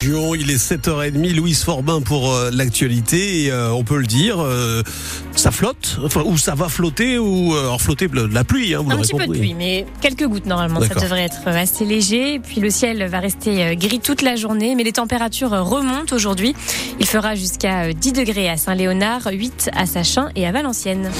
Il est 7h30, Louise Forbin pour euh, l'actualité et euh, on peut le dire, euh, ça flotte, enfin ou ça va flotter ou alors flotter de la pluie. Hein, vous Un petit peu de pluie, mais quelques gouttes normalement, ça devrait être assez léger. Puis le ciel va rester gris toute la journée, mais les températures remontent aujourd'hui. Il fera jusqu'à 10 degrés à Saint-Léonard, 8 à Sachin et à Valenciennes.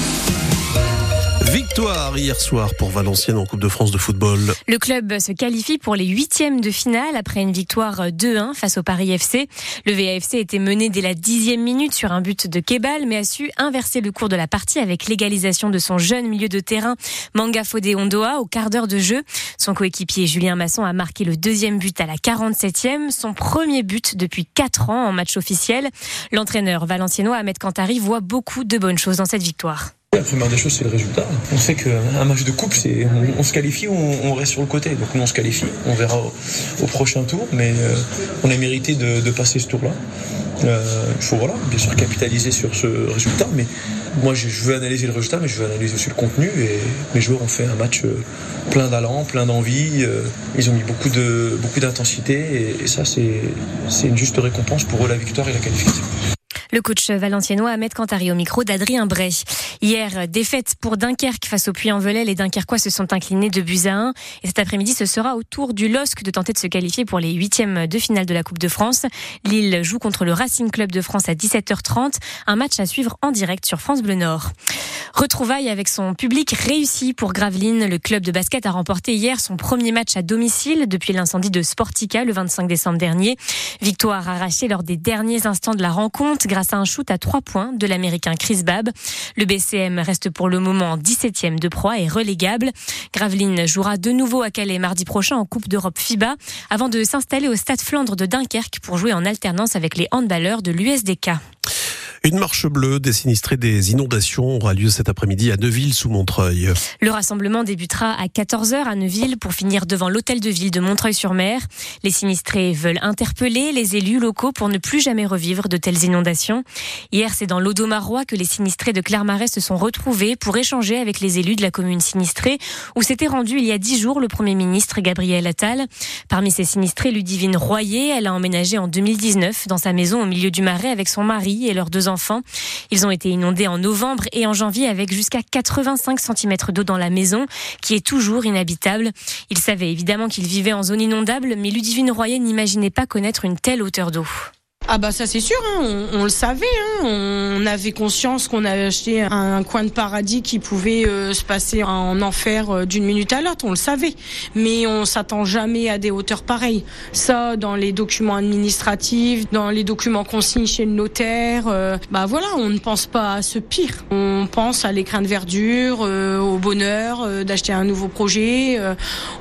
Victoire hier soir pour Valenciennes en Coupe de France de football. Le club se qualifie pour les huitièmes de finale après une victoire 2-1 face au Paris FC. Le VAFC était mené dès la dixième minute sur un but de Kebal, mais a su inverser le cours de la partie avec l'égalisation de son jeune milieu de terrain Manga Fodé Ondoa au quart d'heure de jeu. Son coéquipier Julien Masson a marqué le deuxième but à la 47e, son premier but depuis quatre ans en match officiel. L'entraîneur valenciennois Ahmed Kantari voit beaucoup de bonnes choses dans cette victoire. La première des choses, c'est le résultat. On sait qu'un match de coupe, c'est on, se qualifie ou on, reste sur le côté. Donc nous, on se qualifie. On verra au, prochain tour, mais euh, on a mérité de, passer ce tour-là. Euh, il faut voilà, bien sûr capitaliser sur ce résultat, mais moi je, veux analyser le résultat, mais je veux analyser aussi le contenu. Et mes joueurs ont fait un match euh, plein d'allant, plein d'envie. ils ont mis beaucoup de beaucoup d'intensité, et, et ça c'est une juste récompense pour eux la victoire et la qualification. Le coach valenciennois Ahmed Cantari au micro d'Adrien Bray. Hier, défaite pour Dunkerque face au Puy-en-Velay. Les Dunkerquois se sont inclinés de buts à 1. Et cet après-midi, ce sera au tour du LOSC de tenter de se qualifier pour les huitièmes de finale de la Coupe de France. Lille joue contre le Racing Club de France à 17h30. Un match à suivre en direct sur France Bleu Nord. Retrouvailles avec son public réussi pour Gravelines. Le club de basket a remporté hier son premier match à domicile depuis l'incendie de Sportica le 25 décembre dernier. Victoire arrachée lors des derniers instants de la rencontre grâce à un shoot à trois points de l'américain Chris Babb. Le BCM reste pour le moment 17e de proie et relégable. Gravelines jouera de nouveau à Calais mardi prochain en Coupe d'Europe FIBA avant de s'installer au Stade Flandre de Dunkerque pour jouer en alternance avec les handballeurs de l'USDK. Une marche bleue des sinistrés des inondations aura lieu cet après-midi à Neuville sous Montreuil. Le rassemblement débutera à 14h à Neuville pour finir devant l'hôtel de ville de Montreuil-sur-Mer. Les sinistrés veulent interpeller les élus locaux pour ne plus jamais revivre de telles inondations. Hier, c'est dans l'Audomarois que les sinistrés de Clermarais se sont retrouvés pour échanger avec les élus de la commune sinistrée où s'était rendu il y a dix jours le premier ministre Gabriel Attal. Parmi ces sinistrés, Ludivine Royer, elle a emménagé en 2019 dans sa maison au milieu du Marais avec son mari et leurs deux enfants. Ils ont été inondés en novembre et en janvier avec jusqu'à 85 cm d'eau dans la maison, qui est toujours inhabitable. Ils savaient évidemment qu'ils vivaient en zone inondable, mais Ludivine Royer n'imaginait pas connaître une telle hauteur d'eau. Ah bah ça c'est sûr, hein, on, le savait, hein, on avait conscience qu'on avait acheté un, coin de paradis qui pouvait euh, se passer en enfer euh, d'une minute à l'autre, on le savait, mais on s'attend jamais à des hauteurs pareilles. Ça, dans les documents administratifs, dans les documents qu'on signe chez le notaire, euh, bah voilà, on ne pense pas à ce pire. On pense à l'écrin de verdure, au bonheur d'acheter un nouveau projet.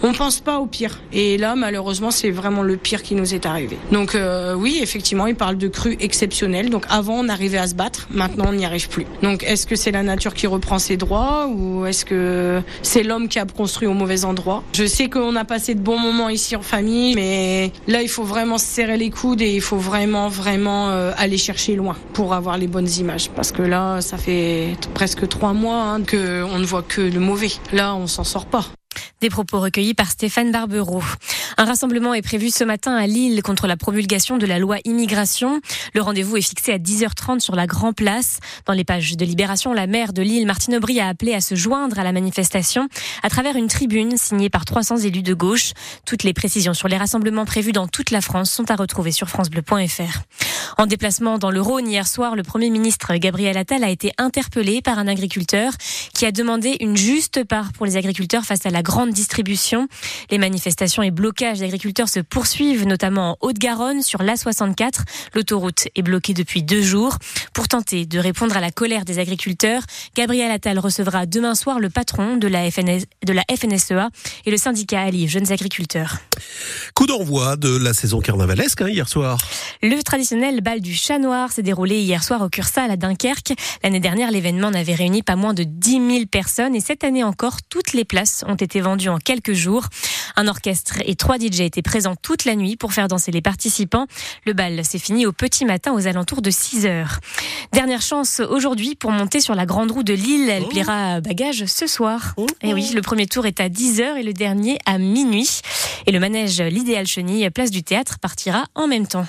on pense pas au pire. Et là, malheureusement, c'est vraiment le pire qui nous est arrivé. Donc oui, effectivement, parle de crues exceptionnelles. Donc avant, on arrivait à se battre. Maintenant, on n'y arrive plus. Donc est-ce que c'est la nature qui reprend ses droits ou est-ce que c'est l'homme qui a construit au mauvais endroit? Je sais qu'on a passé de bons moments ici en famille, mais là, il faut vraiment se serrer les coudes et il faut vraiment, vraiment euh, aller chercher loin pour avoir les bonnes images. Parce que là, ça fait presque trois mois hein, qu'on ne voit que le mauvais. Là, on s'en sort pas. Des propos recueillis par Stéphane Barbereau. Un rassemblement est prévu ce matin à Lille contre la promulgation de la loi immigration. Le rendez-vous est fixé à 10h30 sur la Grand Place. Dans les pages de Libération, la maire de Lille, Martine Aubry, a appelé à se joindre à la manifestation à travers une tribune signée par 300 élus de gauche. Toutes les précisions sur les rassemblements prévus dans toute la France sont à retrouver sur francebleu.fr. En déplacement dans le Rhône hier soir, le Premier ministre Gabriel Attal a été interpellé par un agriculteur qui a demandé une juste part pour les agriculteurs face à la grande distribution. Les manifestations et blocages d'agriculteurs se poursuivent, notamment en Haute-Garonne sur l'A64. L'autoroute est bloquée depuis deux jours. Pour tenter de répondre à la colère des agriculteurs, Gabriel Attal recevra demain soir le patron de la, de la FNSEA et le syndicat Ali Jeunes Agriculteurs. Coup d'envoi de la saison carnavalesque hein, hier soir. Le traditionnel bal du chat noir s'est déroulé hier soir au Cursal à Dunkerque. L'année dernière, l'événement n'avait réuni pas moins de 10 000 personnes et cette année encore, toutes les places ont été s'était vendu en quelques jours. Un orchestre et trois DJ étaient présents toute la nuit pour faire danser les participants. Le bal s'est fini au petit matin aux alentours de 6 heures. Dernière chance aujourd'hui pour monter sur la grande roue de Lille. Elle Oh. pliera à bagages ce soir. Oh. Et oui, le premier tour est à 10 heures et le dernier à minuit. Et le manège L'Idéal Chenille, place du théâtre, partira en même temps.